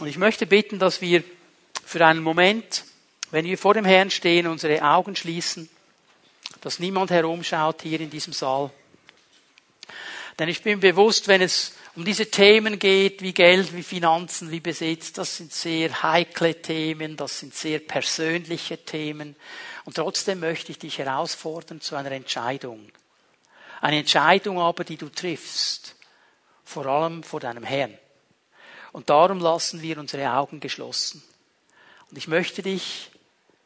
Und ich möchte bitten, dass wir für einen Moment, wenn wir vor dem Herrn stehen, unsere Augen schließen, dass niemand herumschaut hier in diesem Saal. Denn ich bin bewusst, wenn es um diese Themen geht, wie Geld, wie Finanzen, wie Besitz, das sind sehr heikle Themen, das sind sehr persönliche Themen. Und trotzdem möchte ich dich herausfordern zu einer Entscheidung. Eine Entscheidung aber, die du triffst, vor allem vor deinem Herrn. Und darum lassen wir unsere Augen geschlossen. Und ich möchte dich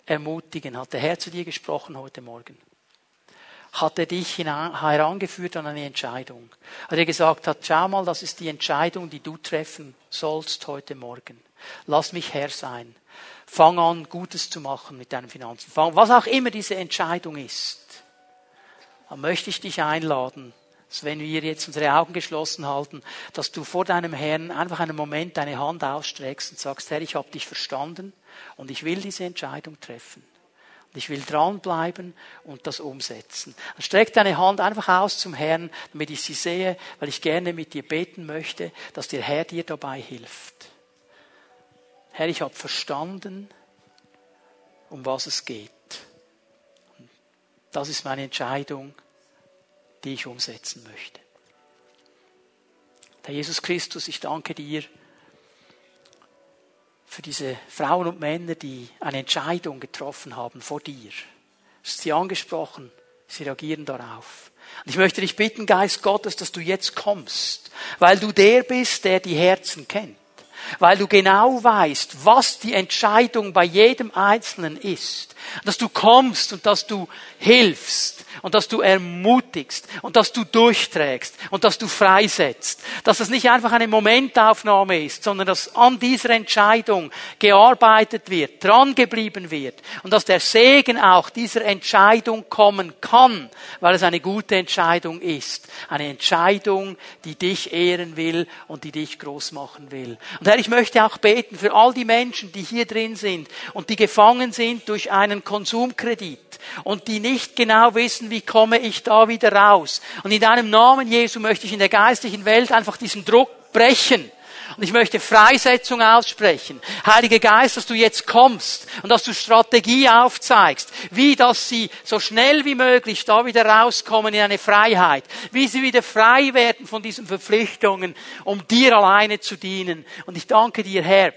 ermutigen. Hat der Herr zu dir gesprochen heute Morgen? Hat er dich herangeführt an eine Entscheidung? Hat er gesagt hat, schau mal, das ist die Entscheidung, die du treffen sollst heute Morgen. Lass mich Herr sein. Fang an, Gutes zu machen mit deinen Finanzen. Was auch immer diese Entscheidung ist. Dann möchte ich dich einladen, dass wenn wir jetzt unsere Augen geschlossen halten, dass du vor deinem Herrn einfach einen Moment deine Hand ausstreckst und sagst, Herr, ich habe dich verstanden und ich will diese Entscheidung treffen. Und ich will dranbleiben und das umsetzen. Dann streck deine Hand einfach aus zum Herrn, damit ich sie sehe, weil ich gerne mit dir beten möchte, dass der Herr dir dabei hilft. Herr, ich habe verstanden, um was es geht. Das ist meine Entscheidung die ich umsetzen möchte. Herr Jesus Christus, ich danke dir für diese Frauen und Männer, die eine Entscheidung getroffen haben vor dir. Du hast sie angesprochen, sie reagieren darauf. Und ich möchte dich bitten, Geist Gottes, dass du jetzt kommst, weil du der bist, der die Herzen kennt weil du genau weißt, was die Entscheidung bei jedem Einzelnen ist. Dass du kommst und dass du hilfst und dass du ermutigst und dass du durchträgst und dass du freisetzt. Dass es nicht einfach eine Momentaufnahme ist, sondern dass an dieser Entscheidung gearbeitet wird, dran geblieben wird und dass der Segen auch dieser Entscheidung kommen kann, weil es eine gute Entscheidung ist. Eine Entscheidung, die dich ehren will und die dich groß machen will. Und Herr, ich möchte auch beten für all die Menschen, die hier drin sind und die gefangen sind durch einen Konsumkredit und die nicht genau wissen, wie komme ich da wieder raus. Und in deinem Namen, Jesu, möchte ich in der geistlichen Welt einfach diesen Druck brechen. Und ich möchte Freisetzung aussprechen. Heiliger Geist, dass du jetzt kommst und dass du Strategie aufzeigst, wie dass sie so schnell wie möglich da wieder rauskommen in eine Freiheit, wie sie wieder frei werden von diesen Verpflichtungen, um dir alleine zu dienen. Und ich danke dir, Herr,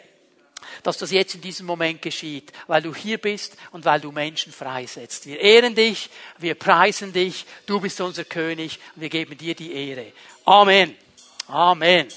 dass das jetzt in diesem Moment geschieht, weil du hier bist und weil du Menschen freisetzt. Wir ehren dich, wir preisen dich, du bist unser König und wir geben dir die Ehre. Amen. Amen.